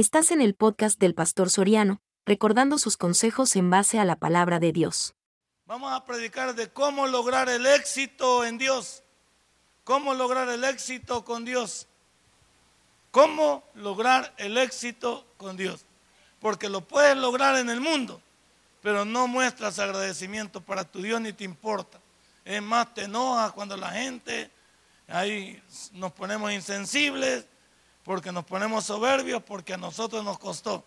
Estás en el podcast del Pastor Soriano, recordando sus consejos en base a la palabra de Dios. Vamos a predicar de cómo lograr el éxito en Dios. Cómo lograr el éxito con Dios. Cómo lograr el éxito con Dios. Porque lo puedes lograr en el mundo, pero no muestras agradecimiento para tu Dios ni te importa. Es más, te enoja cuando la gente, ahí nos ponemos insensibles, porque nos ponemos soberbios, porque a nosotros nos costó.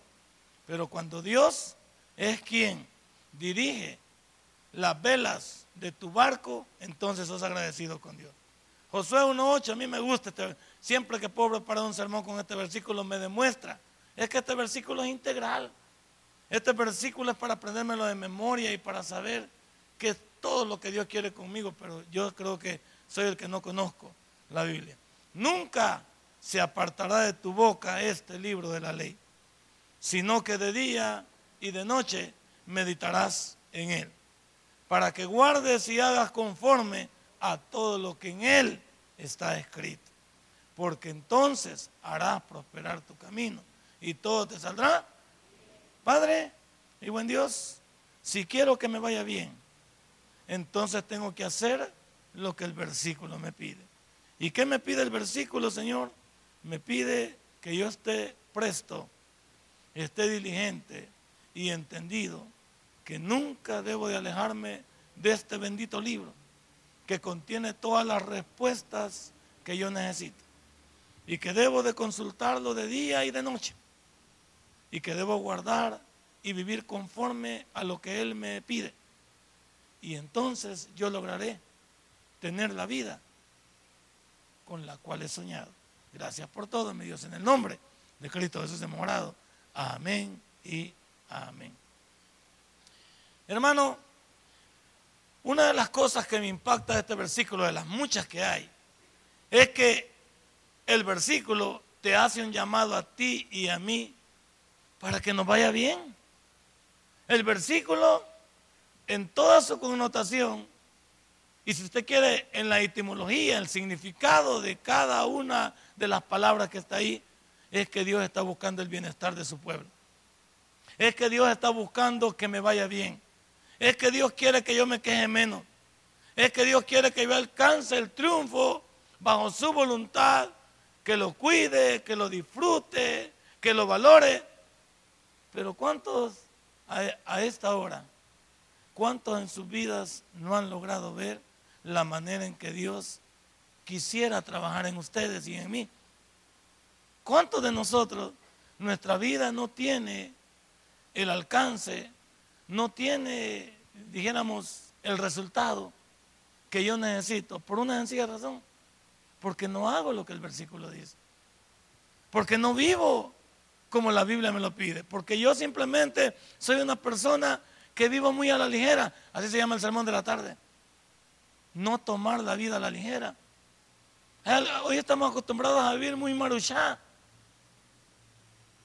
Pero cuando Dios es quien dirige las velas de tu barco, entonces sos agradecido con Dios. Josué 1.8, a mí me gusta, este, siempre que puedo preparar un sermón con este versículo me demuestra, es que este versículo es integral. Este versículo es para aprendérmelo de memoria y para saber que es todo lo que Dios quiere conmigo, pero yo creo que soy el que no conozco la Biblia. Nunca se apartará de tu boca este libro de la ley, sino que de día y de noche meditarás en él, para que guardes y hagas conforme a todo lo que en él está escrito, porque entonces harás prosperar tu camino y todo te saldrá. Padre y buen Dios, si quiero que me vaya bien, entonces tengo que hacer lo que el versículo me pide. ¿Y qué me pide el versículo, Señor? Me pide que yo esté presto, esté diligente y entendido que nunca debo de alejarme de este bendito libro que contiene todas las respuestas que yo necesito y que debo de consultarlo de día y de noche y que debo guardar y vivir conforme a lo que Él me pide. Y entonces yo lograré tener la vida con la cual he soñado. Gracias por todo, mi Dios, en el nombre de Cristo Jesús de morado. Amén y amén. Hermano, una de las cosas que me impacta de este versículo, de las muchas que hay, es que el versículo te hace un llamado a ti y a mí para que nos vaya bien. El versículo, en toda su connotación, y si usted quiere, en la etimología, el significado de cada una de las palabras que está ahí, es que Dios está buscando el bienestar de su pueblo. Es que Dios está buscando que me vaya bien. Es que Dios quiere que yo me queje menos. Es que Dios quiere que yo alcance el triunfo bajo su voluntad, que lo cuide, que lo disfrute, que lo valore. Pero ¿cuántos a, esta hora, cuántos en sus vidas no han logrado ver la manera en que Dios quisiera trabajar en ustedes y en mí? ¿Cuántos de nosotros, nuestra vida no tiene el alcance, no tiene, dijéramos, el resultado que yo necesito? Por una sencilla razón, porque no hago lo que el versículo dice, porque no vivo como la Biblia me lo pide, porque yo simplemente soy una persona que vivo muy a la ligera, así se llama el sermón de la tarde. No tomar la vida a la ligera. Hoy estamos acostumbrados a vivir muy maruchá.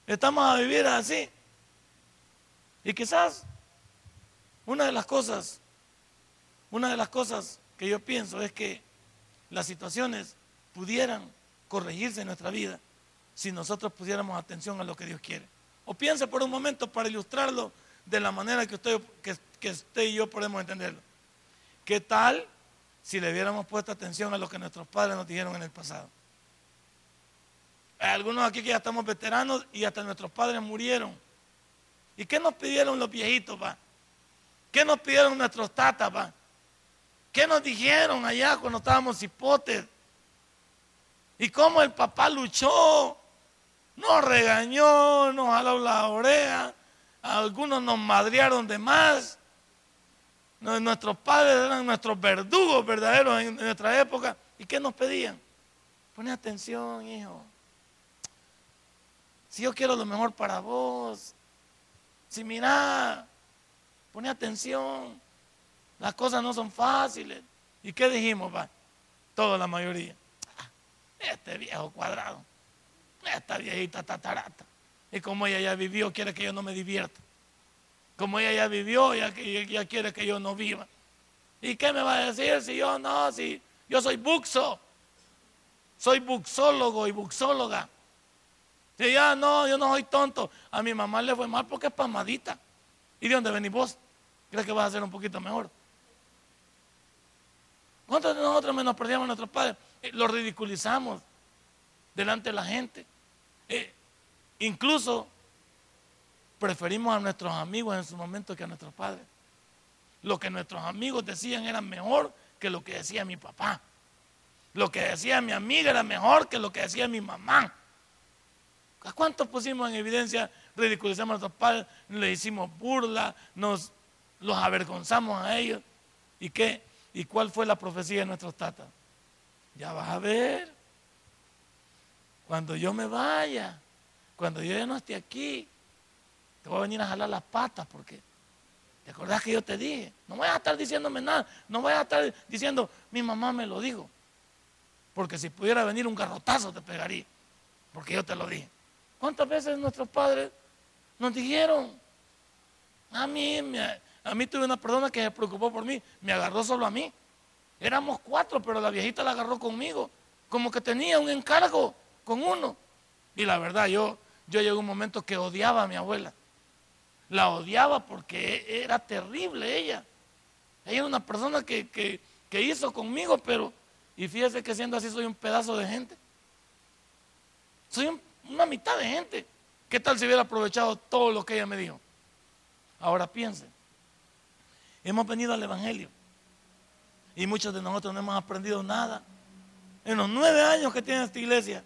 Estamos a vivir así. Y quizás una de las cosas, una de las cosas que yo pienso es que las situaciones pudieran corregirse en nuestra vida si nosotros pusiéramos atención a lo que Dios quiere. O piense por un momento para ilustrarlo de la manera que usted, que, usted y yo podemos entenderlo. ¿Qué tal si le hubiéramos puesto atención a lo que nuestros padres nos dijeron en el pasado? Hay algunos aquí que ya estamos veteranos y hasta nuestros padres murieron. ¿Y qué nos pidieron los viejitos, pa? ¿Qué nos pidieron nuestros tatas, pa? ¿Qué nos dijeron allá cuando estábamos hipotes? ¿Y cómo el papá luchó nos regañó, nos jaló la oreja, algunos nos madrearon de más. Nuestros padres eran nuestros verdugos verdaderos en nuestra época. ¿Y qué nos pedían? Pone atención, hijo. Si yo quiero lo mejor para vos, si mira, pone atención. Las cosas no son fáciles. ¿Y qué dijimos, va? Toda la mayoría. Ah, este viejo cuadrado. Esta viejita tatarata. Y como ella ya vivió, quiere que yo no me divierta. Como ella ya vivió, ya, ya quiere que yo no viva. ¿Y qué me va a decir si yo no? Si yo soy buxo. Soy buxólogo y buxóloga. Y ya no, yo no soy tonto. A mi mamá le fue mal porque es pamadita. ¿Y de dónde venís vos? ¿Crees que vas a ser un poquito mejor? ¿Cuántos de nosotros menospreciamos a nuestros padres? Eh, los ridiculizamos delante de la gente. Eh, incluso preferimos a nuestros amigos en su momento que a nuestros padres. Lo que nuestros amigos decían era mejor que lo que decía mi papá. Lo que decía mi amiga era mejor que lo que decía mi mamá. ¿A cuántos pusimos en evidencia? Ridiculizamos a nuestros padres, le hicimos burla, nos los avergonzamos a ellos. ¿Y qué? ¿Y cuál fue la profecía de nuestros tatas? Ya vas a ver. Cuando yo me vaya, cuando yo ya no esté aquí, te voy a venir a jalar las patas porque ¿te acordás que yo te dije? No voy a estar diciéndome nada, no voy a estar diciendo, mi mamá me lo dijo. Porque si pudiera venir un garrotazo te pegaría, porque yo te lo dije. ¿Cuántas veces nuestros padres nos dijeron? A mí, a mí tuve una persona que se preocupó por mí, me agarró solo a mí. Éramos cuatro, pero la viejita la agarró conmigo, como que tenía un encargo con uno. Y la verdad, yo, yo llegué a un momento que odiaba a mi abuela. La odiaba porque era terrible ella. Ella era una persona que, que hizo conmigo, pero, y fíjese que siendo así soy un pedazo de gente. Soy un una mitad de gente. ¿Qué tal si hubiera aprovechado todo lo que ella me dijo? Ahora piensen, hemos venido al Evangelio y muchos de nosotros no hemos aprendido nada. En los nueve años que tiene esta iglesia,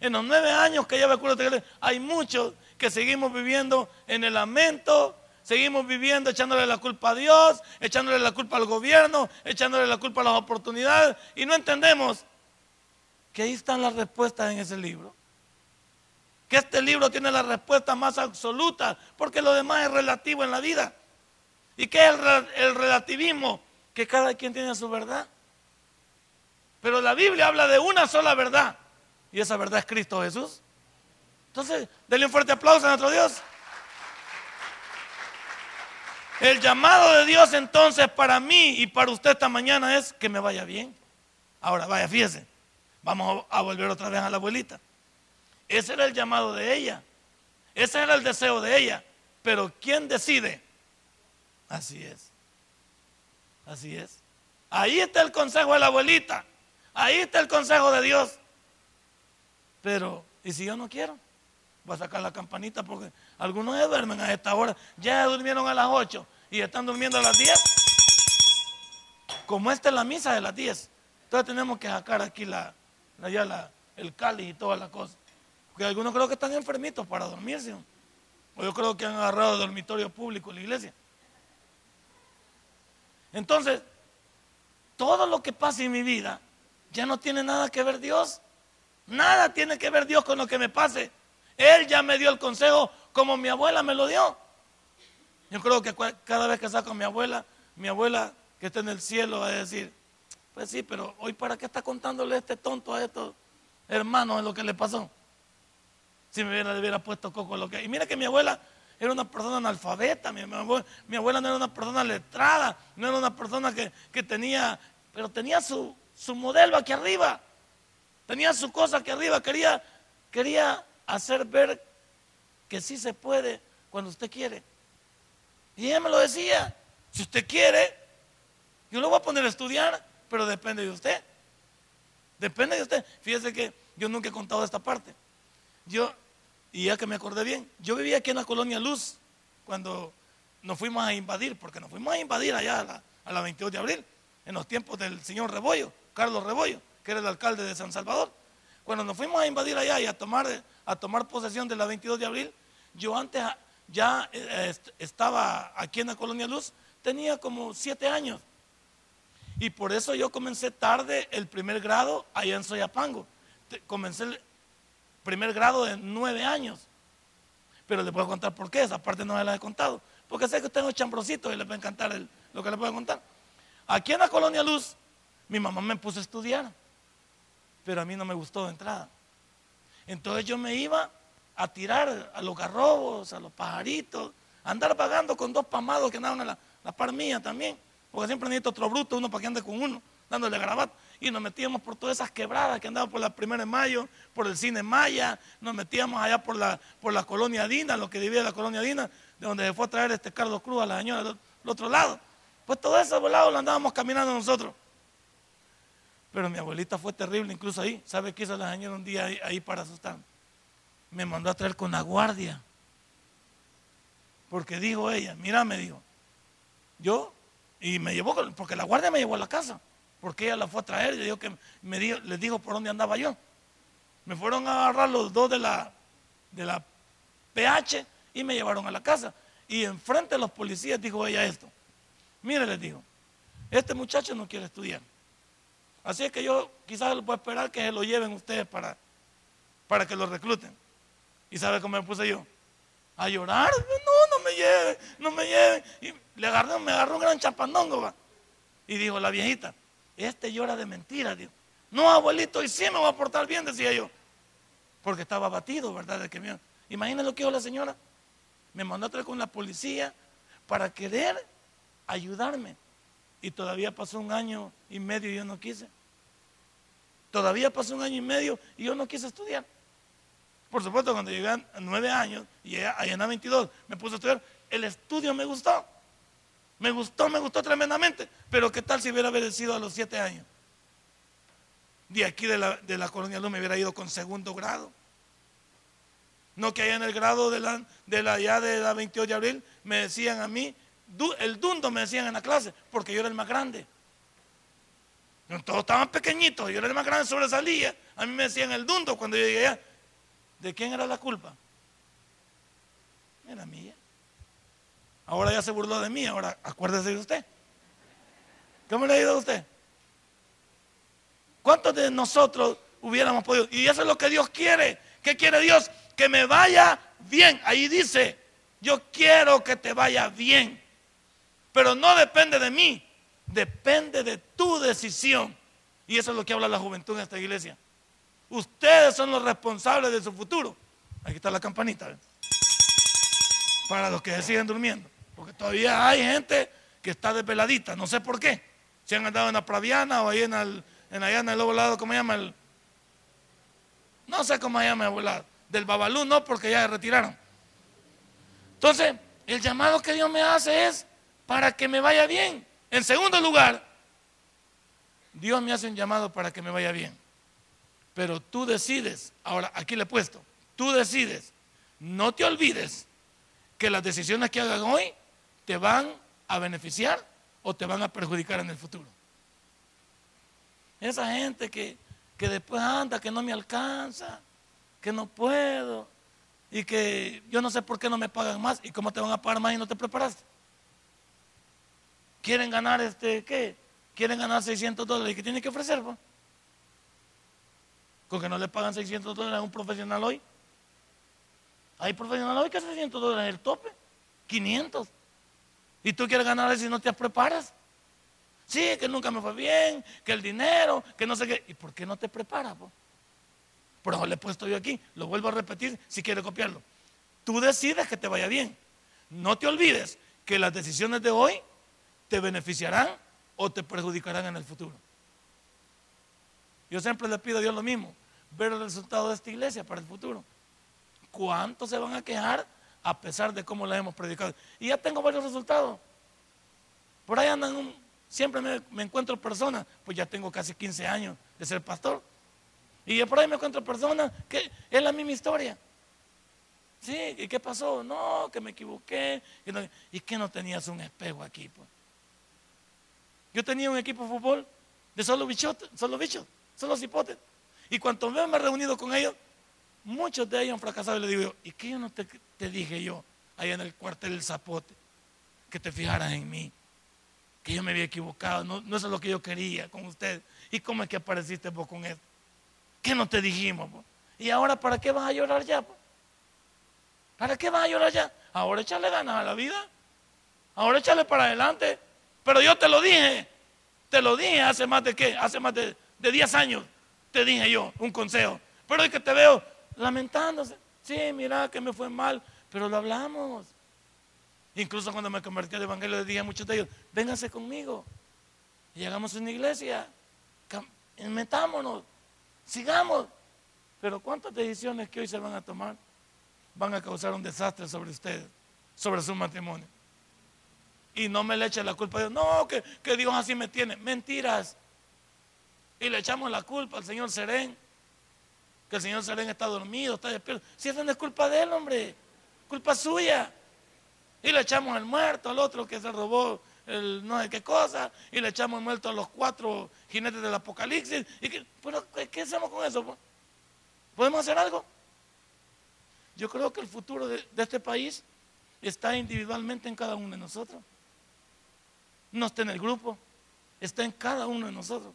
en los nueve años que lleva el culto esta iglesia, hay muchos que seguimos viviendo en el lamento, seguimos viviendo echándole la culpa a Dios, echándole la culpa al gobierno, echándole la culpa a las oportunidades y no entendemos que ahí están las respuestas en ese libro que este libro tiene la respuesta más absoluta, porque lo demás es relativo en la vida. ¿Y qué es el, relativismo? Que cada quien tiene su verdad. Pero la Biblia habla de una sola verdad, y esa verdad es Cristo Jesús. Entonces, denle un fuerte aplauso a nuestro Dios. El llamado de Dios entonces para mí y para usted esta mañana es que me vaya bien. Ahora, vaya, fíjese. Vamos a volver otra vez a la abuelita. Ese era el llamado de ella. Ese era el deseo de ella. Pero ¿quién decide? Así es. Así es. Ahí está el consejo de la abuelita. Ahí está el consejo de Dios. Pero, ¿y si yo no quiero? Voy a sacar la campanita porque algunos ya duermen a esta hora. Ya durmieron a las 8 y están durmiendo a las 10. Como esta es la misa de las 10. Entonces tenemos que sacar aquí la, la, el cáliz y toda la cosa. Porque algunos creo que están enfermitos para dormirse. O yo creo que han agarrado el dormitorio público en la iglesia. Entonces, todo lo que pasa en mi vida ya no tiene nada que ver Dios. Nada tiene que ver Dios con lo que me pase. Él ya me dio el consejo como mi abuela me lo dio. Yo creo que cada vez que saco a mi abuela, mi abuela que está en el cielo va a decir, pues sí, pero hoy para qué está contándole este tonto a estos hermanos lo que le pasó. Si me hubiera, hubiera puesto coco lo que. Y mira que mi abuela era una persona analfabeta, mi, abuela, no era una persona letrada, no era una persona que, tenía, pero tenía su, su, modelo aquí arriba, tenía su cosa aquí arriba, quería, quería hacer ver que sí se puede cuando usted quiere. Y ella me lo decía, si usted quiere, yo lo voy a poner a estudiar, pero depende de usted. Depende de usted. Fíjese que yo nunca he contado esta parte. Yo, y ya que me acordé bien, yo vivía aquí en la colonia Luz cuando nos fuimos a invadir, porque nos fuimos a invadir allá a la, a la 22 de abril, en los tiempos del señor Rebollo, Carlos Rebollo, que era el alcalde de San Salvador. Cuando nos fuimos a invadir allá y a tomar, a tomar posesión de la 22 de abril, yo antes ya eh, estaba aquí en la colonia Luz, tenía como siete años. Y por eso yo comencé tarde el primer grado allá en Soyapango. Comencé primer grado de nueve años. Pero le puedo contar por qué, esa parte no se la he contado. Porque sé que usted es chambrosito y le va a encantar lo que le puedo contar. Aquí en la Colonia Luz, mi mamá me puso a estudiar, pero a mí no me gustó de entrada. Entonces yo me iba a tirar a los garrobos, a los pajaritos, a andar pagando con dos pamados que andaban a la, par mía también, porque siempre necesito otro bruto, uno para que ande con uno, dándole grabato. y nos metíamos por todas esas quebradas que andaban por la primera de mayo, por el cine Maya, nos metíamos allá por la, por la colonia Dina, lo que divide la colonia Dina, de donde se fue a traer este Carlos Cruz a la señora del otro lado. Pues todo ese volado lo andábamos caminando nosotros. Pero mi abuelita fue terrible, incluso ahí. ¿Sabe qué hizo la señora un día ahí, para asustarme? Me mandó a traer con la guardia. Porque dijo ella, mira, me dijo, yo, y me llevó, porque la guardia me llevó a la casa, porque ella la fue a traer y que me dijo, les dijo por dónde andaba yo. Me fueron a agarrar los dos de la, de la PH y me llevaron a la casa. Y enfrente de los policías dijo ella esto. Mire, les dijo, este muchacho no quiere estudiar. Así es que yo quizás lo puedo esperar que se lo lleven ustedes para, para que lo recluten. ¿Y sabe cómo me puse yo? A llorar. No, no me lleven, no me lleven. Y le agarró, me agarró un gran chapandongo. ¿va? Y dijo la viejita, este llora de mentira, Dios. No, abuelito, y sí me va a portar bien, decía yo. Porque estaba abatido, ¿verdad? De que me... Imagínense lo que dijo la señora. Me mandó a traer con la policía para querer ayudarme. Y todavía pasó un año y medio y yo no quise. Todavía pasó un año y medio y yo no quise estudiar. Por supuesto, cuando llegué a nueve años y allá en 22 me puse a estudiar, el estudio me gustó. Me gustó, me gustó tremendamente. Pero ¿qué tal si hubiera obedecido a los siete años? De aquí de la, de la colonia Luz me hubiera ido con segundo grado. No que allá en el grado de la, de la ya de la 28 de abril me decían a mí, el dundo me decían en la clase, porque yo era el más grande. Todos estaban pequeñitos, yo era el más grande, sobresalía. A mí me decían el dundo cuando yo llegué allá. ¿De quién era la culpa? Era mía. Ahora ya se burló de mí, ahora acuérdese de usted. ¿Cómo le ha ido a usted? ¿Cuántos de nosotros hubiéramos podido? Y eso es lo que Dios quiere. ¿Qué quiere Dios? Que me vaya bien. Ahí dice, yo quiero que te vaya bien. Pero no depende de mí, depende de tu decisión. Y eso es lo que habla la juventud en esta iglesia. Ustedes son los responsables de su futuro. Aquí está la campanita. Para los que se siguen durmiendo. Porque todavía hay gente que está desveladita. No sé por qué. Si han andado en la Praviana o ahí en, el, en allá en el lado, ¿cómo llama? El, no sé cómo se llama el volado. Del Babalú no, porque ya se retiraron. Entonces, el llamado que Dios me hace es para que me vaya bien. En segundo lugar, Dios me hace un llamado para que me vaya bien. Pero tú decides, ahora aquí le he puesto, tú decides, no te olvides que las decisiones que hagan hoy te van a beneficiar o te van a perjudicar en el futuro. Esa gente que, que después anda, que no me alcanza, que no puedo y que yo no sé por qué no me pagan más y cómo te van a pagar más y no te preparaste. Quieren ganar este, ¿qué? Quieren ganar 600 dólares. ¿Y qué tienen que ofrecer? Con que no le pagan 600 dólares a un profesional hoy. Hay profesionales hoy que 600 dólares es el tope. 500. Y tú quieres ganar y no te preparas. Sí, que nunca me fue bien, que el dinero, que no sé qué. ¿Y por qué no te preparas? Por eso le he puesto yo aquí. Lo vuelvo a repetir si quieres copiarlo. Tú decides que te vaya bien. No te olvides que las decisiones de hoy te beneficiarán o te perjudicarán en el futuro. Yo siempre le pido a Dios lo mismo, ver el resultado de esta iglesia para el futuro. ¿Cuántos se van a quejar a pesar de cómo la hemos predicado? Y ya tengo varios resultados. Por ahí andan, siempre me, encuentro personas, pues ya tengo casi 15 años de ser pastor. Y por ahí me encuentro personas que es la misma historia. Sí, ¿y qué pasó? No, que me equivoqué. ¿Y que no tenías un espejo aquí? Pues? Yo tenía un equipo de fútbol de solo bichos, solo bichos, solo cipotes. Y cuando me he reunido con ellos, muchos de ellos han fracasado y le digo yo, ¿y qué yo no te, dije yo ahí en el cuartel del zapote? Que te fijaras en mí, que yo me había equivocado, no, no es lo que yo quería con usted. ¿Y cómo es que apareciste vos con esto? ¿Qué no te dijimos? ¿Y ahora para qué vas a llorar ya? ¿Para qué vas a llorar ya? Ahora échale ganas a la vida. Ahora échale para adelante. Pero yo te lo dije, te lo dije hace más de qué, hace más de, 10 años, te dije yo un consejo. Pero hoy que te veo lamentándose, sí, mira que me fue mal, pero lo hablamos. Incluso cuando me convertí al Evangelio, le dije a muchos de ellos, vénganse conmigo y hagamos una iglesia. metámonos, sigamos. Pero ¿cuántas decisiones que hoy se van a tomar van a causar un desastre sobre ustedes, sobre su matrimonio? Y no me le eche la culpa a Dios. No, que, que Dios así me tiene. Mentiras. Y le echamos la culpa al Señor Serén. Que el Señor Serén está dormido, está despierto. Si eso no es culpa de él, hombre. Culpa suya. Y le echamos el muerto al otro que se robó el no sé qué cosa. Y le echamos el muerto a los cuatro jinetes del apocalipsis. Y pero, ¿qué hacemos con eso? ¿Podemos hacer algo? Yo creo que el futuro de este país está individualmente en cada uno de nosotros. No está en el grupo, está en cada uno de nosotros.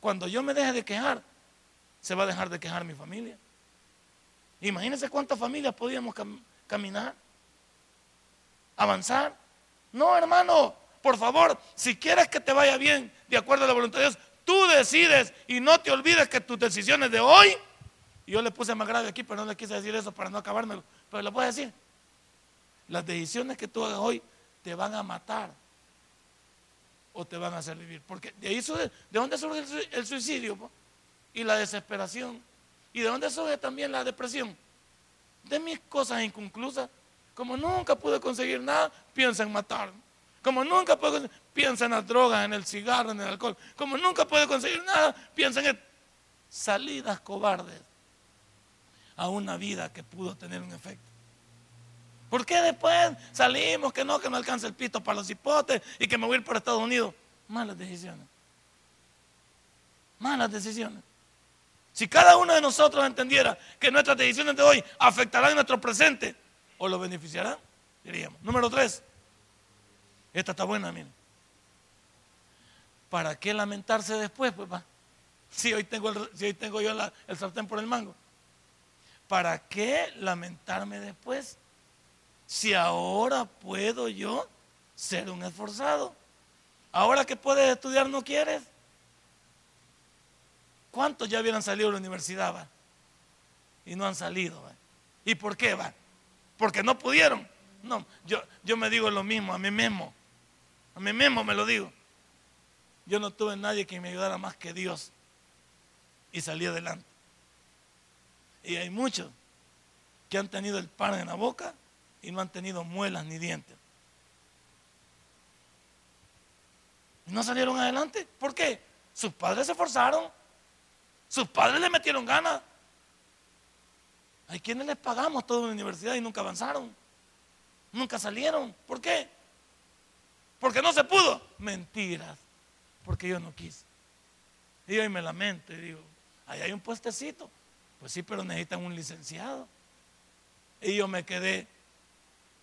Cuando yo me deje de quejar, se va a dejar de quejar mi familia. Imagínense cuántas familias podíamos caminar, avanzar. No, hermano, por favor, si quieres que te vaya bien de acuerdo a la voluntad de Dios, tú decides y no te olvides que tus decisiones de hoy, y yo le puse más grave aquí, pero no le quise decir eso para no acabármelo, pero le puedo decir, las decisiones que tú hagas hoy te van a matar o te van a hacer vivir. Porque de ahí surge, ¿de dónde surge el suicidio? Y la desesperación. ¿Y de dónde surge también la depresión? De mis cosas inconclusas. Como nunca pude conseguir nada, piensa en matar. Como nunca puedo piensa en las drogas, en el cigarro, en el alcohol. Como nunca puede conseguir nada, piensa en salidas cobardes a una vida que pudo tener un efecto. ¿Por qué después salimos que no, que no alcanza el pito para los hipotes y que me voy a ir por Estados Unidos? Malas decisiones. Malas decisiones. Si cada uno de nosotros entendiera que nuestras decisiones de hoy afectarán nuestro presente o lo beneficiarán, diríamos. Número tres. Esta está buena, miren. ¿Para qué lamentarse después? Pues. Si hoy tengo, si hoy tengo yo el sartén por el mango. ¿Para qué lamentarme después? Si ahora puedo yo ser un esforzado? Ahora que puedes estudiar no quieres. ¿Cuántos ya hubieran salido de la universidad? Va? Y no han salido. ¿va? ¿Y por qué? Va? Porque no pudieron. No, yo, yo me digo lo mismo a mí mismo. A mí mismo me lo digo. Yo no tuve nadie que me ayudara más que Dios. Y salí adelante. Y hay muchos que han tenido el pan en la boca y no han tenido muelas ni dientes. no salieron adelante. ¿Por qué? Sus padres se esforzaron. Sus padres le metieron ganas. Hay quienes les pagamos toda la universidad y nunca avanzaron. Nunca salieron. ¿Por qué? Porque no se pudo. Mentiras. Porque yo no quise. Y hoy me lamento y digo, ahí hay un puestecito. Pues sí, pero necesitan un licenciado. Y yo me quedé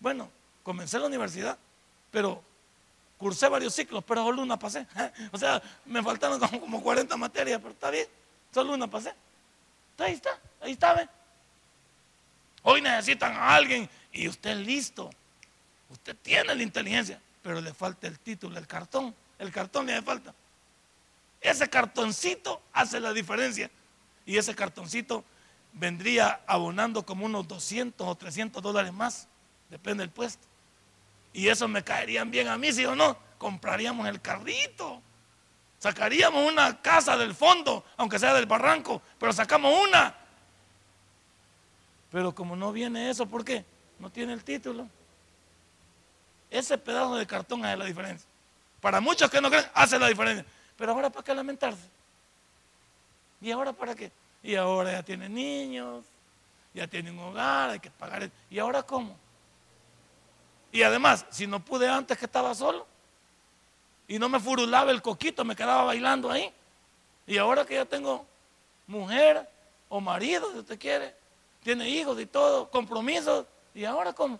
bueno, comencé la universidad, pero cursé varios ciclos, pero solo una pasé. O sea, me faltaron como, 40 materias, pero está bien, solo una pasé. Ahí está, ahí está, ¿ve? Hoy necesitan a alguien y usted es listo. Usted tiene la inteligencia, pero le falta el título, el cartón. El cartón le hace falta. Ese cartoncito hace la diferencia. Y ese cartoncito vendría abonando como unos 200 o 300 dólares más depende del puesto. Y eso me caerían bien a mí, si o no, compraríamos el carrito. Sacaríamos una casa del fondo, aunque sea del barranco, pero sacamos una. Pero como no viene eso, ¿por qué? No tiene el título. Ese pedazo de cartón hace la diferencia. Para muchos que no creen, hace la diferencia. Pero ahora, ¿para qué lamentarse? ¿Y ahora para qué? Y ahora ya tiene niños, ya tiene un hogar, hay que pagar. ¿Y ahora cómo? Y además, si no pude antes que estaba solo y no me furulaba el coquito, me quedaba bailando ahí. Y ahora que ya tengo mujer o marido, si usted quiere, tiene hijos y todo, compromisos, ¿y ahora cómo?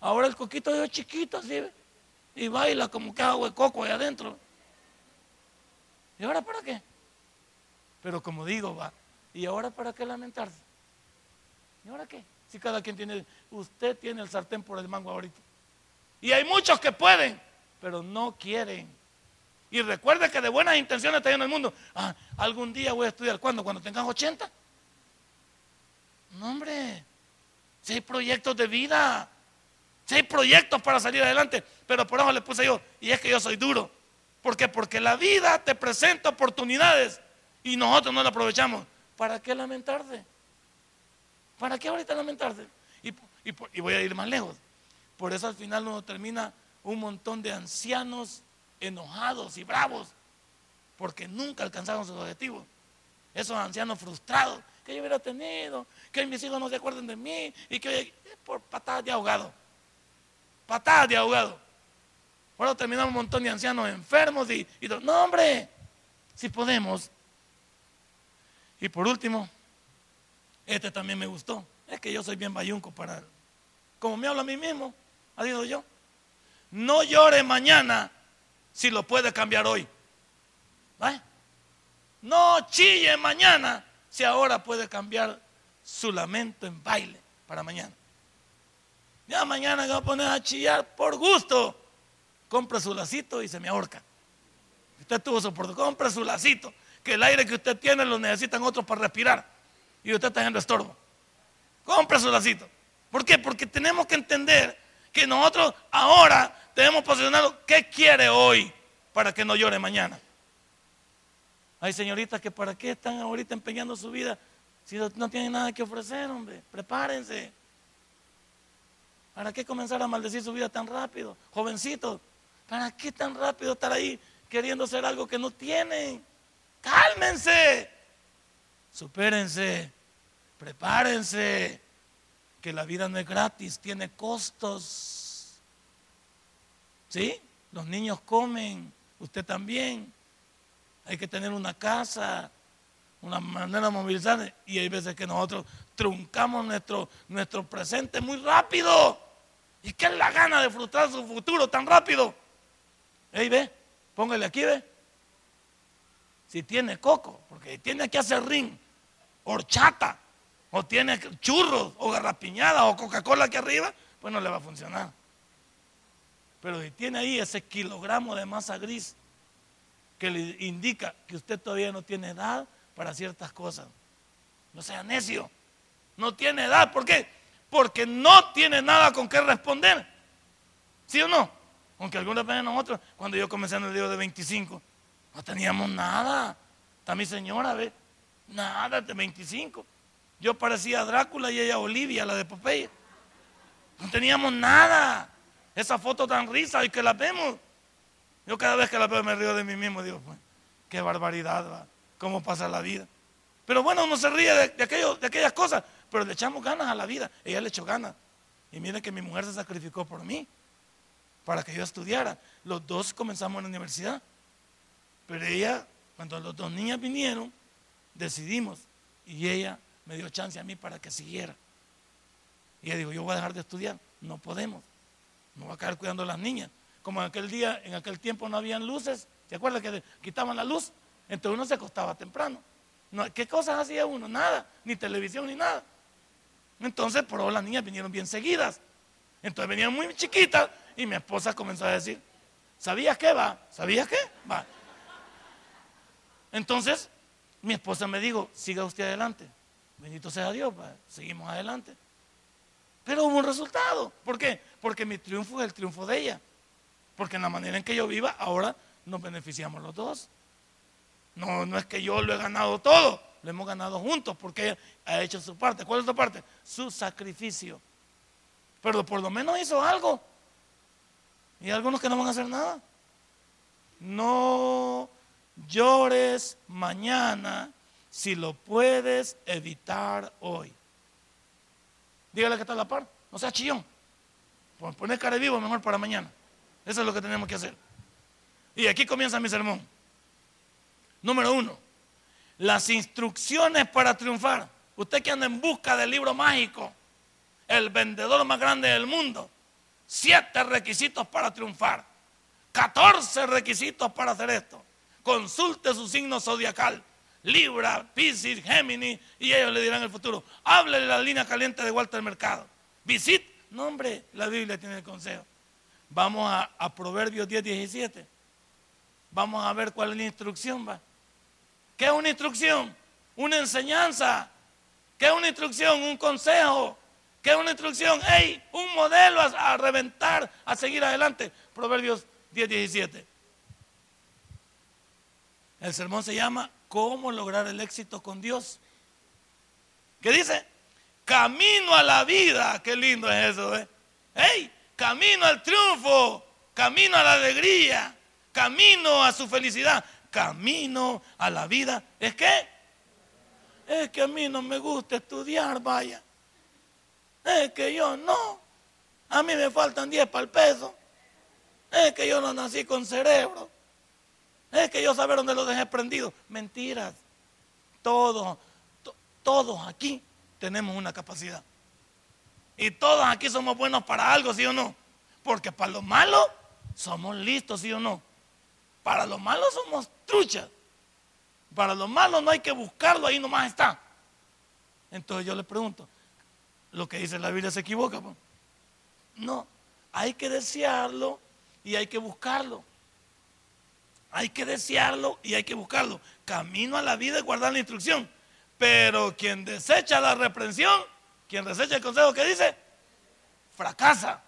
Ahora el coquito es chiquito así, y baila como que agua de coco ahí adentro. ¿Y ahora para qué? Pero como digo, va, ¿y ahora para qué lamentarse? ¿Y ahora qué? Si cada quien tiene, usted tiene el sartén por el mango ahorita. Y hay muchos que pueden, pero no quieren. Y recuerde que de buenas intenciones está en el mundo. Ah, algún día voy a estudiar. ¿Cuándo? Cuando tengas 80. No, hombre. Si hay proyectos de vida. Si hay proyectos para salir adelante. Pero por eso le puse yo. Y es que yo soy duro. ¿Por qué? Porque la vida te presenta oportunidades y nosotros no las aprovechamos. ¿Para qué lamentarse? ¿Para qué ahorita lamentarse? Y, voy a ir más lejos. Por eso al final uno termina un montón de ancianos enojados y bravos porque nunca alcanzaron sus objetivos. Esos ancianos frustrados que yo hubiera tenido, que mis hijos no se acuerden de mí y que por patadas de ahogado. Patadas de ahogado. Ahora terminamos un montón de ancianos enfermos y, y no hombre, si podemos. Y por último, este también me gustó. Es que yo soy bien bayunco para, como me hablo a mí mismo, ha dicho yo. No llore mañana si lo puede cambiar hoy. No chille mañana si ahora puede cambiar su lamento en baile para mañana. Ya mañana que va a poner a chillar por gusto. Compre su lacito y se me ahorca. Usted tuvo soporte, compre su lacito. Que el aire que usted tiene lo necesitan otros para respirar. Y usted está en estorbo. Compre su lacito. ¿Por qué? Porque tenemos que entender que nosotros ahora debemos posicionarlo. ¿Qué quiere hoy para que no llore mañana? Hay señoritas que para qué están ahorita empeñando su vida si no tienen nada que ofrecer, hombre. Prepárense. ¿Para qué comenzar a maldecir su vida tan rápido? Jovencitos, ¿para qué tan rápido estar ahí queriendo hacer algo que no tienen? Cálmense. Supérense. Prepárense que la vida no es gratis, tiene costos. ¿Sí? Los niños comen, usted también. Hay que tener una casa, una manera de movilizar. Y hay veces que nosotros truncamos nuestro, nuestro presente muy rápido. ¿Y qué es la gana de frustrar su futuro tan rápido? Ey, ve, póngale aquí, ve. Si tiene coco, porque tiene que hacer ring, horchata, o tiene churros, o garrapiñada, o Coca-Cola aquí arriba, pues no le va a funcionar. Pero si tiene ahí ese kilogramo de masa gris que le indica que usted todavía no tiene edad para ciertas cosas, no sea necio. No tiene edad. ¿Por qué? Porque no tiene nada con qué responder. ¿Sí o no? Aunque algunas veces nosotros, cuando yo comencé en el día de 25, no teníamos nada. Está mi señora, ¿ve? Nada de 25. Yo parecía Drácula y ella Olivia, la de Popeye. No teníamos nada. Esa foto tan risa y que la vemos. Yo cada vez que la veo me río de mí mismo. Digo, pues, qué barbaridad, va. Cómo pasa la vida. Pero bueno, uno se ríe de, aquello, de aquellas cosas. Pero le echamos ganas a la vida. Ella le echó ganas. Y miren que mi mujer se sacrificó por mí. Para que yo estudiara. Los dos comenzamos en la universidad. Pero ella, cuando los dos niñas vinieron, decidimos. Y ella me dio chance a mí para que siguiera. Y ella dijo, yo voy a dejar de estudiar. No podemos. No voy a quedar cuidando a las niñas. Como en aquel día, en aquel tiempo no habían luces. ¿Se acuerdan que quitaban la luz? Entonces uno se acostaba temprano. ¿Qué cosas hacía uno? Nada. Ni televisión ni nada. Entonces, por las niñas vinieron bien seguidas. Entonces venían muy chiquitas y mi esposa comenzó a decir, ¿sabías qué va? ¿Sabías qué? Va. Entonces, mi esposa me dijo, siga usted adelante. Bendito sea Dios, seguimos adelante. Pero hubo un resultado. ¿Por qué? Porque mi triunfo es el triunfo de ella. Porque en la manera en que yo viva, ahora nos beneficiamos los dos. No, no es que yo lo he ganado todo, lo hemos ganado juntos porque ella ha hecho su parte. ¿Cuál es su parte? Su sacrificio. Pero por lo menos hizo algo. Y algunos que no van a hacer nada. No llores mañana si lo puedes evitar hoy. Dígale que está la par, no sea chillón. Poner cara vivo mejor para mañana. Eso es lo que tenemos que hacer. Y aquí comienza mi sermón. Número uno, las instrucciones para triunfar. Usted que anda en busca del libro mágico, el vendedor más grande del mundo, siete requisitos para triunfar, 14 requisitos para hacer esto. Consulte su signo zodiacal. Libra, Pisces, Géminis, y ellos le dirán el futuro. Háblele la línea caliente de Walter Mercado. Visit, no hombre, la Biblia tiene el consejo. Vamos a, Proverbios 10, 17. Vamos a ver cuál es la instrucción, va. ¿Qué es una instrucción? Una enseñanza. ¿Qué es una instrucción? Un consejo. ¿Qué es una instrucción? ¡Ey! Un modelo a, reventar, a seguir adelante. Proverbios 10, 17. El sermón se llama ¿Cómo lograr el éxito con Dios? ¿Qué dice? Camino a la vida. Qué lindo es eso, ¿eh? Camino al triunfo, camino a la alegría, camino a su felicidad, camino a la vida. ¿Es qué? Es que a mí no me gusta estudiar, vaya. Es que yo no. A mí me faltan 10 para el peso. Es que yo no nací con cerebro. Es que yo saber dónde lo dejé prendido. Mentiras. Todos, todos aquí tenemos una capacidad. Y todos aquí somos buenos para algo, ¿sí o no? Porque para lo malo somos listos, ¿sí o no? Para lo malo somos truchas. Para lo malo no hay que buscarlo, ahí nomás está. Entonces yo le pregunto, ¿lo que dice la Biblia se equivoca? No, hay que desearlo y hay que buscarlo. Hay que desearlo y hay que buscarlo. Camino a la vida y guardar la instrucción. Pero quien desecha la reprensión, quien desecha el consejo que dice, fracasa.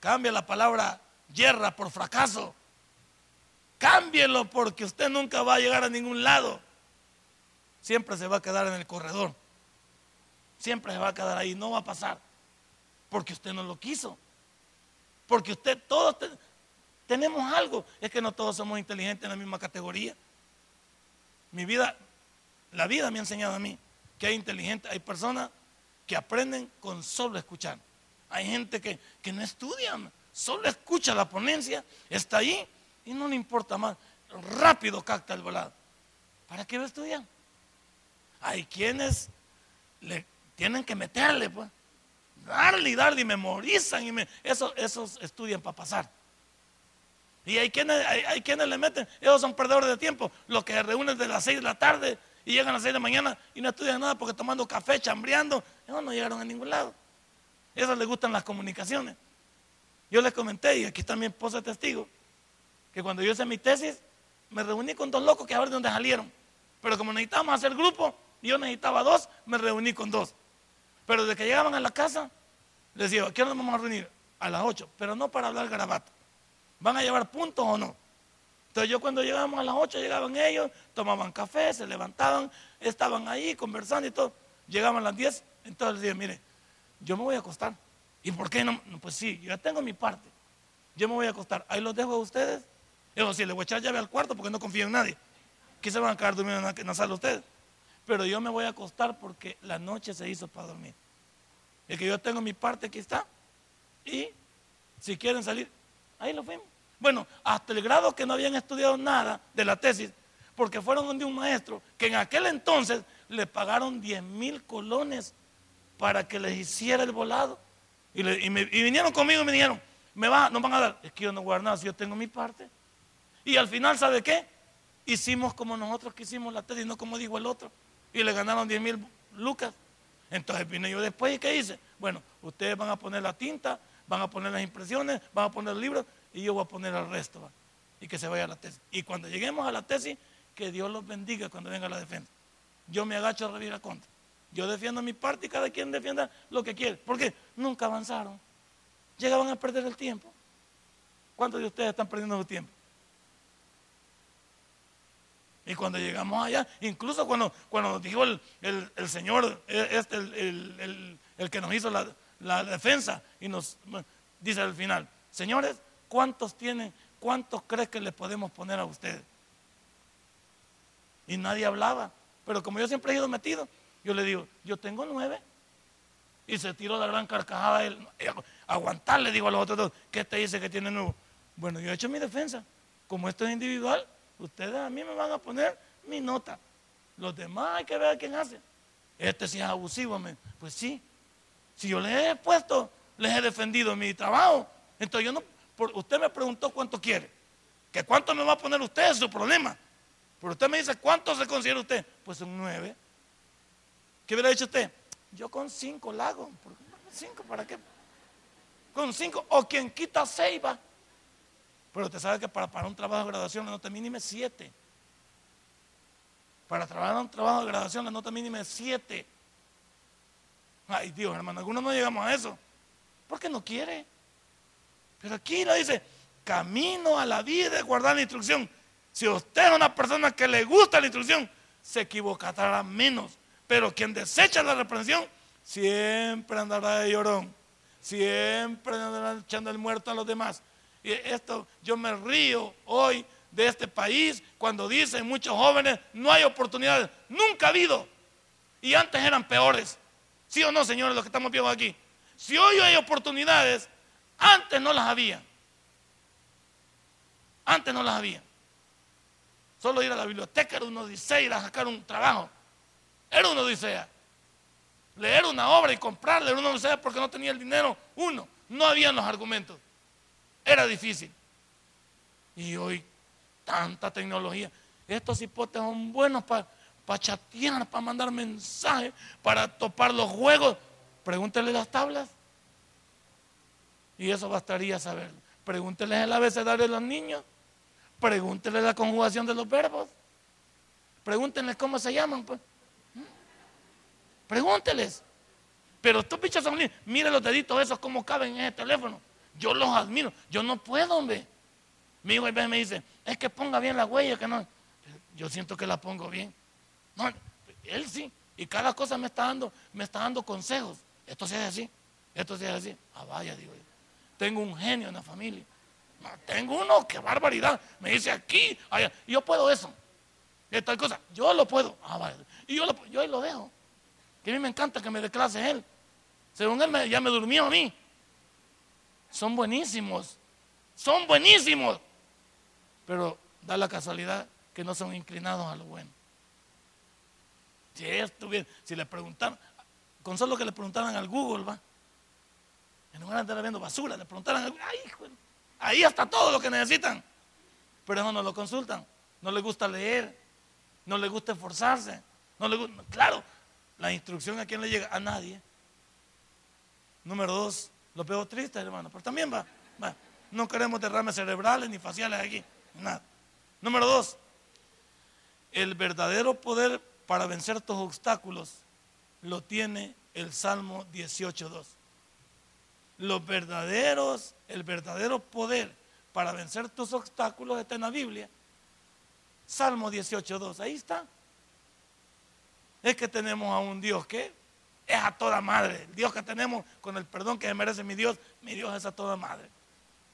Cambia la palabra yerra por fracaso. Cámbielo porque usted nunca va a llegar a ningún lado. Siempre se va a quedar en el corredor. Siempre se va a quedar ahí. No va a pasar. Porque usted no lo quiso. Porque usted, todos tenemos algo. Es que no todos somos inteligentes en la misma categoría. Mi vida, la vida me ha enseñado a mí que hay inteligentes, hay personas que aprenden con solo escuchar. Hay gente que, no estudia, solo escucha la ponencia, está ahí y no le importa más. Rápido capta el volado. ¿Para qué va a estudiar? Hay quienes le tienen que meterle, pues. Darle y darle y memorizan. Y me, esos estudian para pasar. Y hay quienes, hay, quienes le meten, esos son perdedores de tiempo, los que se reúnen de las 6 de la tarde y llegan a las 6 de la mañana y no estudian nada porque tomando café, chambreando, ellos no llegaron a ningún lado. Esos les gustan las comunicaciones. Yo les comenté, y aquí está mi esposa testigo, que cuando yo hice mi tesis, me reuní con dos locos que a ver de dónde salieron. Pero como necesitábamos hacer grupo, y yo necesitaba dos, me reuní con dos. Pero desde que llegaban a la casa, les decía, ¿a qué hora nos vamos a reunir? A las 8, pero no para hablar garabato. ¿Van a llevar puntos o no? Entonces yo cuando llegábamos a las 8 llegaban ellos, tomaban café, se levantaban, estaban ahí conversando y todo. Llegaban a las 10, entonces les dije, mire, yo me voy a acostar. ¿Y por qué no? Pues sí, yo ya tengo mi parte. Yo me voy a acostar. Ahí los dejo a ustedes. Yo sí, les voy a echar llave al cuarto porque no confío en nadie. Aquí se van a quedar durmiendo en la sala ustedes. Pero yo me voy a acostar porque la noche se hizo para dormir. Es que yo tengo mi parte, aquí está. Y si quieren salir, ahí lo fuimos. Bueno, hasta el grado que no habían estudiado nada de la tesis, porque fueron donde un maestro que en aquel entonces le pagaron 10 mil colones para que les hiciera el volado. Y, vinieron conmigo y me dijeron, me va, no van a dar. Es que yo no guardo nada si yo tengo mi parte. Y al final, ¿sabe qué? Hicimos como nosotros quisimos la tesis, no como dijo el otro. Y le ganaron 10 mil lucas. Entonces vine yo después y ¿qué hice? Bueno, ustedes van a poner la tinta, van a poner las impresiones, van a poner el libro y yo voy a poner al resto y que se vaya a la tesis. Y cuando lleguemos a la tesis, que Dios los bendiga cuando venga la defensa. Yo me agacho a revivir contra. Yo defiendo mi parte y cada quien defienda lo que quiere. Porque nunca avanzaron. Llegaban a perder el tiempo. ¿Cuántos de ustedes están perdiendo su tiempo? Y cuando llegamos allá, incluso cuando, cuando nos dijo el, Señor, e, este, el, que nos hizo la, la defensa, y nos dice al final, señores, ¿Cuántos tienen? ¿Cuántos crees que le podemos poner a ustedes? Y nadie hablaba. Pero como yo siempre he ido metido, yo le digo, yo tengo nueve. Y se tiró la gran carcajada. Él, aguantar, le digo a los otros dos, ¿qué te dice que tiene nuevo? Bueno, yo he hecho mi defensa. Como esto es individual, ustedes a mí me van a poner mi nota. Los demás hay que ver quién hace. Este sí es abusivo, pues sí. Si yo les he puesto, les he defendido mi trabajo, entonces yo no usted me preguntó cuánto quiere. ¿Que cuánto me va a poner usted? Es su problema. Pero usted me dice, ¿cuánto se considera usted? Pues un nueve. ¿Qué hubiera dicho usted? Yo con cinco la hago. ¿Cinco para qué? Con cinco. O quien quita seis va. Pero usted sabe que para, para un trabajo de graduación la nota mínima es siete. Para trabajar un trabajo de graduación la nota mínima es siete. Ay Dios, hermano, algunos no llegamos a eso. ¿Por qué no quiere? Pero aquí lo dice, camino a la vida, guardar la instrucción. Si usted es una persona que le gusta la instrucción, se equivocará menos. Pero quien desecha la reprensión, siempre andará de llorón. Siempre andará echando el muerto a los demás. Y esto, yo me río hoy de este país cuando dicen muchos jóvenes, no hay oportunidades. Nunca ha habido. Y antes eran peores. ¿Sí o no, señores, los que estamos viendo aquí? Si hoy hay oportunidades, antes no las había. Antes no las había. Solo ir a la biblioteca era una odisea, ir a sacar un trabajo. Era una odisea. Leer una obra y comprarla era una odisea porque no tenía el dinero. Uno, no habían los argumentos. Era difícil. Y hoy, tanta tecnología. Estos hipotes son buenos para chatear, para mandar mensajes, para topar los juegos. Pregúntele las tablas. Y eso bastaría saberlo. Pregúnteles el abecedario de los niños. Pregúnteles la conjugación de los verbos. Pregúntenles cómo se llaman. Pues. Pregúnteles. Pero estos bichos son lindos. Mire los deditos esos cómo caben en ese teléfono. Yo los admiro. Yo no puedo, hombre. Mi hijo me dice, es que ponga bien la huella, que no. Yo siento que la pongo bien. No, él sí. Y cada cosa me está dando, me está dando consejos. Esto se hace así, esto se hace así. Ah, vaya, digo yo. Tengo un genio en la familia. tengo uno, qué barbaridad. Me dice aquí, allá. yo puedo eso. Esta cosa, yo lo puedo. Ah, vaya. Y yo, lo, yo ahí lo dejo. Que a mí me encanta que me dé clase él. Según él ya me durmió a mí. Son buenísimos. Son buenísimos. Pero da la casualidad que no son inclinados a lo bueno. Si estuviera, si le preguntaran, con solo que le preguntaran al Google, va. En lugar de andar viendo basura, le preguntaran, ay, hijo, ahí está todo lo que necesitan. Pero eso no lo consultan. No les gusta leer, no les gusta esforzarse. No le gusta, claro, la instrucción a quién le llega, a nadie. Número dos, lo peor triste, hermano, pero también va, va. No queremos derrames cerebrales ni faciales aquí, nada. Número dos, el verdadero poder para vencer estos obstáculos lo tiene el Salmo 18.2. Los verdaderos, el verdadero poder para vencer tus obstáculos está en la Biblia. Salmo 18.2, ahí está. Es que tenemos a un Dios que es a toda madre. El Dios que tenemos con el perdón que merece mi Dios, mi Dios es a toda madre.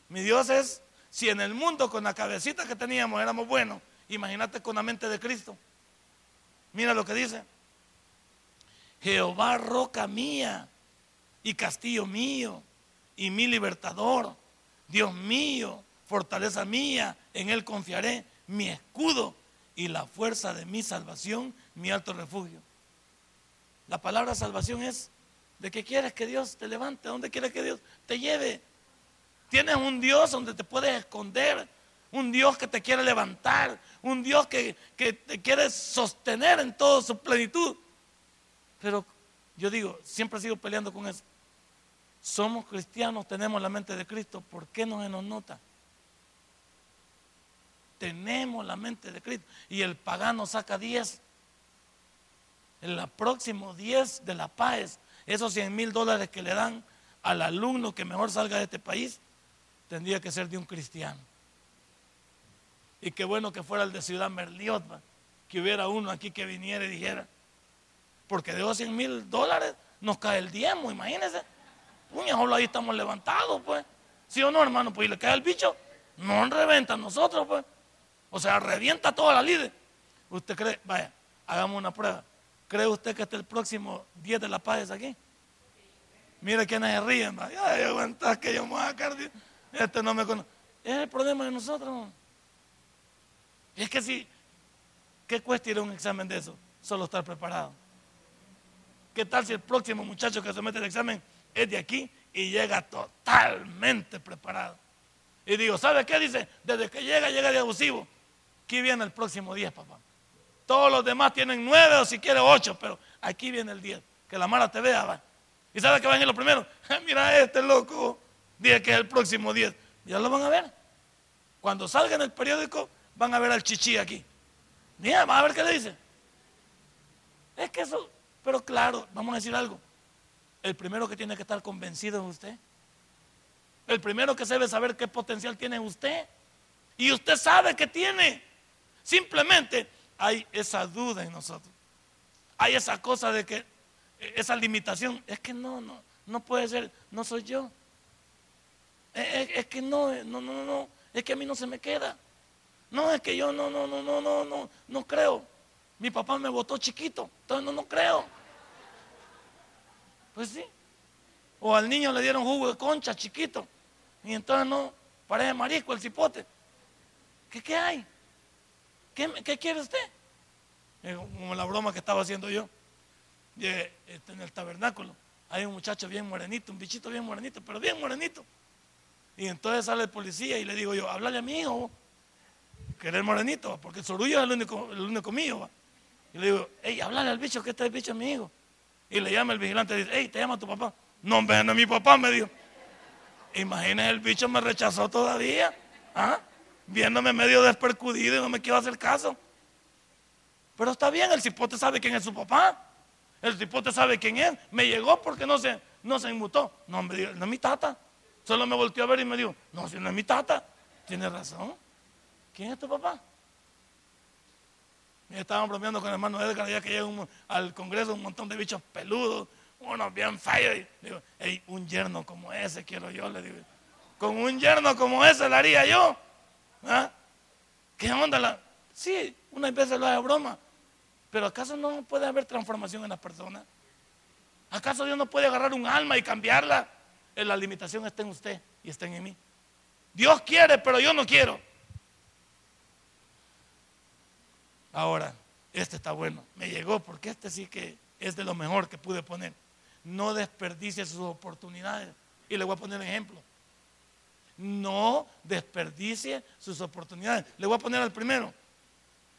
Mi Dios es, si en el mundo con la cabecita que teníamos éramos buenos, imagínate con la mente de Cristo. Mira lo que dice. Jehová roca mía y castillo mío y mi libertador, Dios mío, fortaleza mía, en Él confiaré, mi escudo y la fuerza de mi salvación, mi alto refugio. La palabra salvación es de que quieres que Dios te levante, a dónde quieres que Dios te lleve. Tienes un Dios donde te puedes esconder, un Dios que te quiere levantar, un Dios que, que te quiere sostener en toda su plenitud. Pero yo digo, siempre sigo peleando con eso. Somos cristianos, tenemos la mente de Cristo, ¿por qué no se nos nota? Tenemos la mente de Cristo y el pagano saca 10. En la próximo 10 de la paz, esos 100 mil dólares que le dan al alumno que mejor salga de este país, tendría que ser de un cristiano. Y qué bueno que fuera el de Ciudad Merliot, que hubiera uno aquí que viniera y dijera, porque de 100 mil dólares nos cae el diezmo, imagínense. Uña, solo ahí estamos levantados, pues. ¿Sí o no, hermano? Pues y le cae el bicho, no reventa a nosotros, pues. O sea, revienta toda la líder. ¿Usted cree? Vaya, hagamos una prueba. ¿Cree usted que este el próximo 10 de la paz es aquí? Mire quiénes se ríen, vaya. Ay, aguantas que yo me voy a sacar. Este no me conoce. Es el problema de nosotros. Es que si, ¿qué cuesta ir a un examen de eso? Solo estar preparado. ¿Qué tal si el próximo muchacho que se mete el examen es de aquí y llega totalmente preparado? Y digo, ¿sabe qué? Dice, desde que llega, llega de abusivo. Aquí viene el próximo 10, papá. Todos los demás tienen 9 o si quiere 8, pero aquí viene el 10. Que la mala te vea, va. ¿Y sabe que va a venir lo primero? Mira este loco, dice que es el próximo 10. Ya lo van a ver. Cuando salga en el periódico, van a ver al chichi aquí. Mira, van a ver qué le dice. Es que eso pero claro, vamos a decir algo. El primero que tiene que estar convencido es usted. El primero que debe saber qué potencial tiene usted. Y usted sabe que tiene. Simplemente hay esa duda en nosotros. Hay esa cosa de que, esa limitación, es que no, no, no puede ser, no soy yo. Es, que no, no, no, no, es que a mí no se me queda. No, es que yo no, no, no, no, no, no, no creo. Mi papá me votó chiquito, entonces no, no creo. Pues sí. O al niño le dieron jugo de concha chiquito. Y entonces no, parece marisco el cipote. ¿Qué, qué hay? ¿Qué, ¿Qué, quiere usted? Como la broma que estaba haciendo yo. Este, en el tabernáculo. Hay un muchacho bien morenito, un bichito bien morenito, pero bien morenito. Y entonces sale el policía y le digo yo, háblale a mi hijo, que era el morenito, porque el sorullo es el único, el único mío. Y le digo, hey, háblale al bicho, que este bicho es mi hijo. Y le llama el vigilante y dice, hey, te llama tu papá. No, ven a mi papá, me dijo. Imagínese, el bicho me rechazó todavía. ¿ah? Viéndome medio despercudido y no me quiero hacer caso. Pero está bien, el cipote sabe quién es su papá. El cipote sabe quién es. Me llegó porque no se, no se inmutó. No, me dijo, no es mi tata. Solo me volteó a ver y me dijo, no, si no es mi tata. Tiene razón. ¿Quién es tu papá? Y estaban bromeando con el hermano Edgar, ya que llega al Congreso un montón de bichos peludos, unos bien feos. Y digo, hey, un yerno como ese quiero yo, le digo. Con un yerno como ese le haría yo. ¿Ah? ¿Qué onda? La? Sí, una vez lo hace broma. Pero ¿acaso no puede haber transformación en la persona? ¿Acaso Dios no puede agarrar un alma y cambiarla? Eh, la limitación está en usted y está en mí. Dios quiere, pero yo no quiero. Ahora, este está bueno. Me llegó porque este sí que es de lo mejor que pude poner. No desperdicie sus oportunidades. Y le voy a poner un ejemplo. No desperdicie sus oportunidades. Le voy a poner al primero.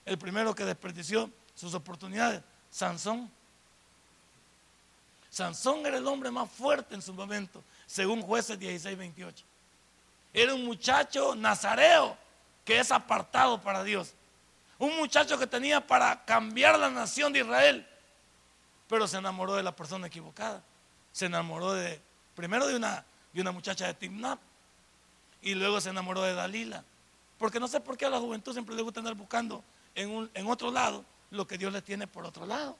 El primero que desperdició sus oportunidades, Sansón. Sansón era el hombre más fuerte en su momento, según jueces 16, 28. Era un muchacho nazareo que es apartado para Dios. Un muchacho que tenía para cambiar la nación de Israel, pero se enamoró de la persona equivocada. Se enamoró de, primero de una, de una muchacha de Timnap y luego se enamoró de Dalila. Porque no sé por qué a la juventud siempre le gusta andar buscando en, en otro lado lo que Dios le tiene por otro lado.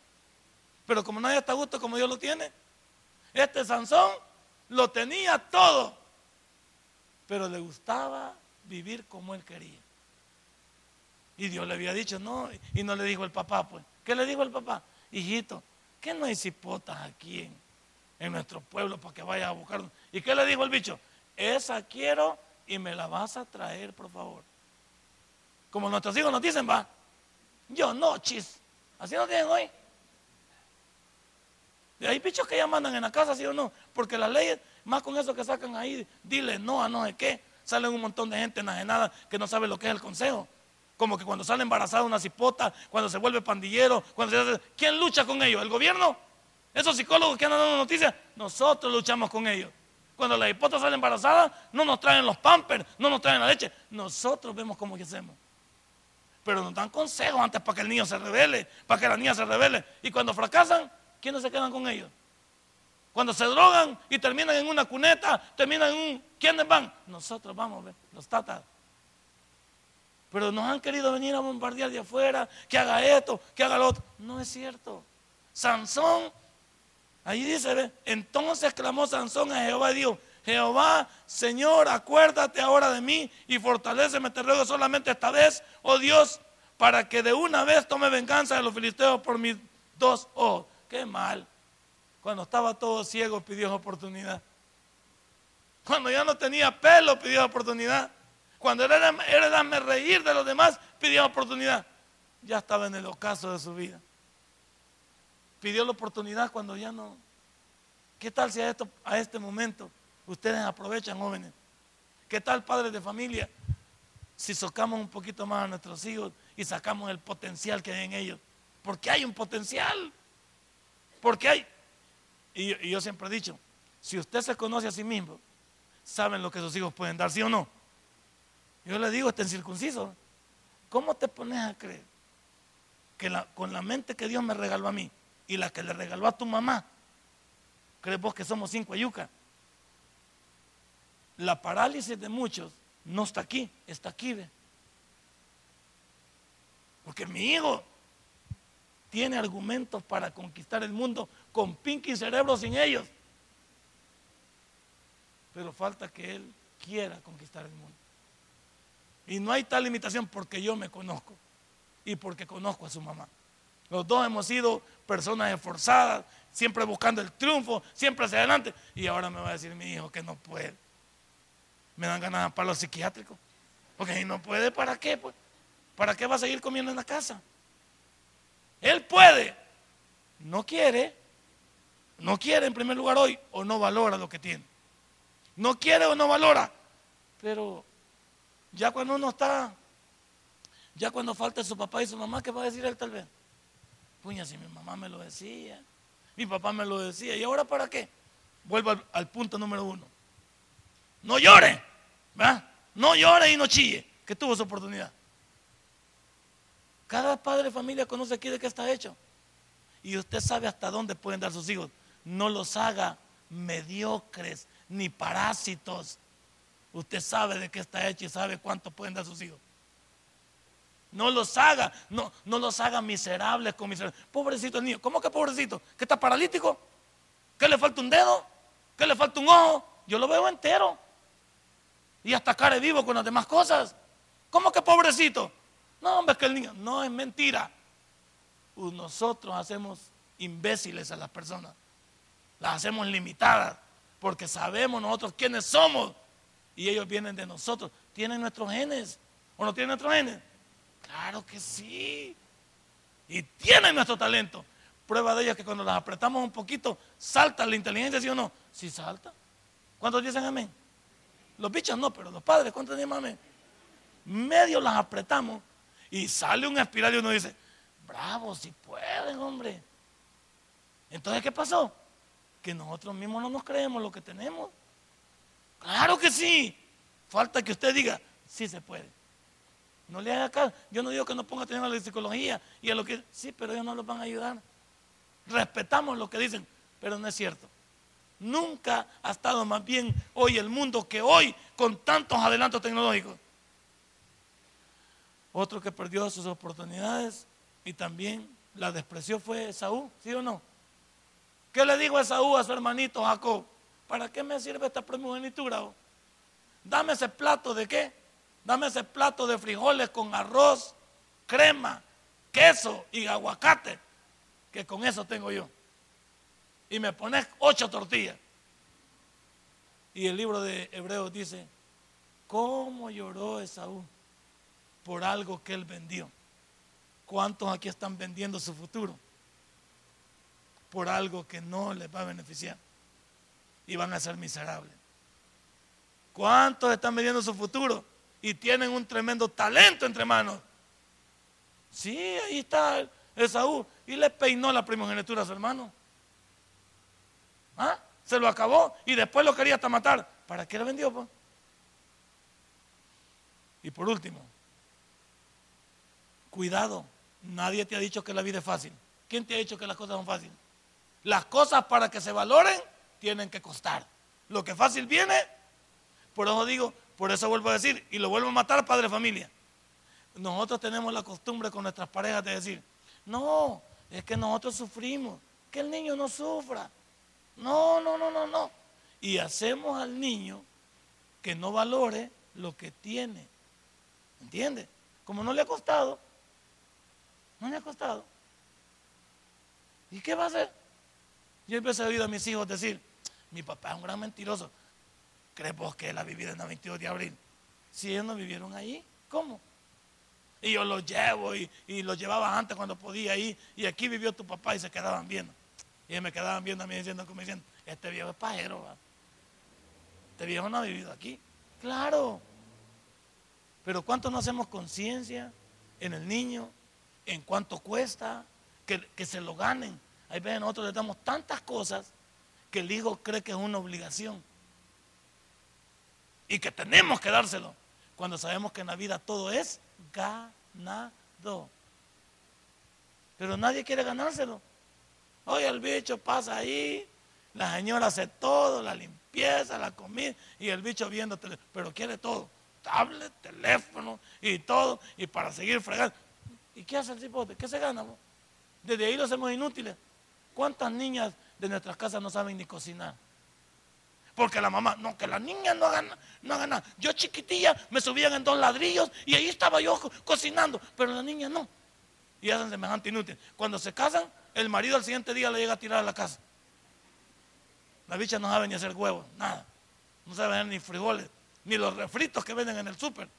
Pero como nadie está a gusto como Dios lo tiene, este Sansón lo tenía todo, pero le gustaba vivir como él quería. Y Dios le había dicho, no, y no le dijo el papá, pues. ¿Qué le dijo el papá? Hijito, ¿qué no hay cipotas aquí en, en nuestro pueblo para que vaya a buscar? ¿Y qué le dijo el bicho? Esa quiero y me la vas a traer, por favor. Como nuestros hijos nos dicen, va. Yo no, chis. Así no tienen hoy. Y hay bichos que ya mandan en la casa, ¿sí o no? Porque las leyes, más con eso que sacan ahí, dile no a no sé qué. Salen un montón de gente enajenada que no sabe lo que es el consejo. Como que cuando sale embarazada una cipota, cuando se vuelve pandillero, cuando se hace, ¿quién lucha con ellos? ¿El gobierno? Esos psicólogos que andan dando noticias, nosotros luchamos con ellos. Cuando la cipota sale embarazada, no nos traen los pampers, no nos traen la leche. Nosotros vemos cómo que hacemos pero nos dan consejos antes para que el niño se revele, para que la niña se revele. Y cuando fracasan, ¿quiénes se quedan con ellos? Cuando se drogan y terminan en una cuneta, terminan en un... ¿Quiénes van? Nosotros vamos, los tatas. Pero nos han querido venir a bombardear de afuera, que haga esto, que haga lo otro. No es cierto. Sansón, ahí dice, entonces clamó Sansón a Jehová y dijo, Jehová, Señor, acuérdate ahora de mí y fortaleceme, te ruego solamente esta vez, oh Dios, para que de una vez tome venganza de los filisteos por mis dos ojos. Qué mal. Cuando estaba todo ciego pidió oportunidad. Cuando ya no tenía pelo pidió oportunidad. Cuando era, era darme reír de los demás pidió oportunidad. Ya estaba en el ocaso de su vida. Pidió la oportunidad cuando ya no. ¿Qué tal si a, esto, a este momento Ustedes aprovechan, jóvenes. ¿Qué tal, padres de familia? Si socamos un poquito más a nuestros hijos y sacamos el potencial que hay en ellos. Porque hay un potencial. Porque hay. Y, yo siempre he dicho, si usted se conoce a sí mismo, saben lo que sus hijos pueden dar, ¿sí o no? Yo le digo, está en circunciso. ¿Cómo te pones a creer que con la mente que Dios me regaló a mí y la que le regaló a tu mamá, crees vos que somos cinco ayucas? La parálisis de muchos no está aquí, está aquí. Porque mi hijo tiene argumentos para conquistar el mundo con pinky cerebro sin ellos. Pero falta que él quiera conquistar el mundo. Y no hay tal limitación porque yo me conozco y porque conozco a su mamá. Los dos hemos sido personas esforzadas, siempre buscando el triunfo, siempre hacia adelante. Y ahora me va a decir mi hijo que no puede. Me dan ganas para los psiquiátricos. Porque si no puede, ¿para qué? Pues? ¿Para qué va a seguir comiendo en la casa? Él puede. No quiere. No quiere en primer lugar hoy o no valora lo que tiene. No quiere o no valora. Pero ya cuando uno está, ya cuando falta su papá y su mamá, ¿qué va a decir él tal vez? Puña, si mi mamá me lo decía, mi papá me lo decía, ¿y ahora para qué? Vuelvo al, punto número uno. No llore, ¿verdad? No llore y no chille, que tuvo su oportunidad. Cada padre de familia conoce aquí de qué está hecho. Y usted sabe hasta dónde pueden dar sus hijos. No los haga mediocres ni parásitos. Usted sabe de qué está hecho y sabe cuánto pueden dar sus hijos. No los haga, no, no los haga miserables con miserables. Pobrecito el niño. ¿Cómo que pobrecito? ¿Que está paralítico? ¿Que le falta un dedo? ¿Que le falta un ojo? Yo lo veo entero. Y hasta care vivo con las demás cosas. ¿Cómo que pobrecito? No, hombre, es que el niño. No es mentira. Nosotros hacemos imbéciles a las personas. Las hacemos limitadas. Porque sabemos nosotros quiénes somos. Y ellos vienen de nosotros. Tienen nuestros genes. ¿O no tienen nuestros genes? Claro que sí. Y tienen nuestro talento. Prueba de ello es que cuando las apretamos un poquito, salta la inteligencia, ¿sí o no? Sí salta. ¿Cuántos dicen amén? Los bichos no, pero los padres, ¿cuántos dicen amén? Medio las apretamos y sale un espiral y uno dice, bravo, si pueden, hombre. Entonces, ¿qué pasó? Que nosotros mismos no nos creemos lo que tenemos. Claro que sí. Falta que usted diga, sí se puede. No le haga caso. Yo no digo que no ponga atención a la psicología y a lo que. Sí, pero ellos no los van a ayudar. Respetamos lo que dicen, pero no es cierto. Nunca ha estado más bien hoy el mundo que hoy con tantos adelantos tecnológicos. Otro que perdió sus oportunidades y también la despreció fue Esaú, ¿sí o no? ¿Qué le dijo Esaú a su hermanito Jacob? ¿Para qué me sirve esta primogenitura? Dame ese plato de qué? Dame ese plato de frijoles con arroz, crema, queso y aguacate, que con eso tengo yo. Y me pones ocho tortillas. Y el libro de Hebreos dice, ¿cómo lloró Esaú por algo que él vendió? ¿Cuántos aquí están vendiendo su futuro? Por algo que no les va a beneficiar. Y van a ser miserables. ¿Cuántos están vendiendo su futuro? y tienen un tremendo talento entre manos. Sí, ahí está Esaú. Y le peinó la primogenitura a su hermano. ¿Ah? Se lo acabó y después lo quería hasta matar. ¿Para qué le vendió? Y por último, cuidado. Nadie te ha dicho que la vida es fácil. ¿Quién te ha dicho que las cosas son fáciles? Las cosas para que se valoren tienen que costar. Lo que fácil viene, por eso digo, por eso vuelvo a decir, y lo vuelvo a matar, padre familia. Nosotros tenemos la costumbre con nuestras parejas de decir, no, es que nosotros sufrimos, que el niño no sufra. No, no, no, no, no. Y hacemos al niño que no valore lo que tiene. ¿Entiende? Como no le ha costado, no le ha costado. ¿Y qué va a hacer? Yo empecé a oír a mis hijos decir, mi papá es un gran mentiroso. ¿Crees vos que él ha vivido en la 22 de abril? Si ellos no vivieron ahí, ¿cómo? Y yo los llevo y, los llevaba antes cuando podía ir. Y aquí vivió tu papá y se quedaban viendo. Y me quedaban viendo a mí diciendo, como diciendo, este viejo es pajero. Este viejo no ha vivido aquí. Claro. Pero ¿cuánto no hacemos conciencia en el niño? ¿En cuánto cuesta? Que, que se lo ganen. Hay veces nosotros le damos tantas cosas que el hijo cree que es una obligación y que tenemos que dárselo cuando sabemos que en la vida todo es ganado. Pero nadie quiere ganárselo. Oye, el bicho pasa ahí, la señora hace todo, la limpieza, la comida, y el bicho viendo, pero quiere todo, tablet, teléfono y todo, y para seguir fregando. ¿Y qué hace el cipote? ¿Qué se gana? Desde ahí lo hacemos inútiles. ¿Cuántas niñas de nuestras casas no saben ni cocinar? Porque la mamá, no, que la niña no haga, no nada. Yo chiquitilla me subían en dos ladrillos y ahí estaba yo co- cocinando, pero la niña no. Y hacen semejante inútil. Cuando se casan, el marido al siguiente día le llega a tirar a la casa. La bicha no sabe ni hacer huevos, nada. No sabe hacer ni frijoles, ni los refritos que venden en el súper.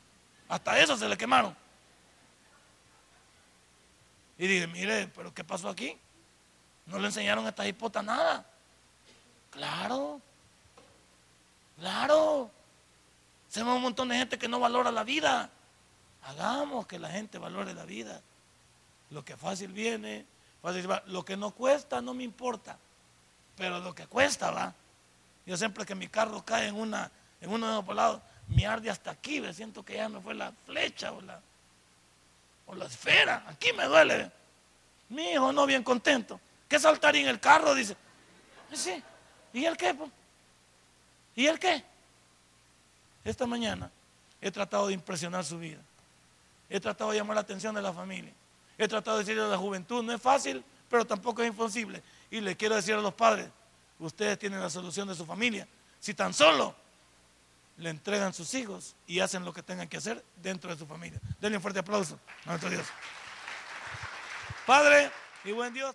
Hasta eso se le quemaron. Y dije, mire, pero ¿qué pasó aquí? No le enseñaron a esta hipota nada. Claro, claro. Somos un montón de gente que no valora la vida. Hagamos que la gente valore la vida. Lo que fácil viene, fácil va. Lo que no cuesta no me importa. Pero lo que cuesta va. Yo siempre que mi carro cae en una, en uno de los polados, me arde hasta aquí, ve, siento que ya me fue la flecha o la, o la esfera. Aquí me duele. Mi hijo no bien contento. ¿Qué saltaría en el carro? Dice. Sí. ¿Y el qué? ¿Y el qué? Esta mañana he tratado de impresionar su vida. He tratado de llamar la atención de la familia. He tratado de decirle a la juventud, no es fácil, pero tampoco es imposible. Y le quiero decir a los padres, ustedes tienen la solución de su familia. Si tan solo le entregan sus hijos y hacen lo que tengan que hacer dentro de su familia. Denle un fuerte aplauso a nuestro Dios. Padre y buen Dios.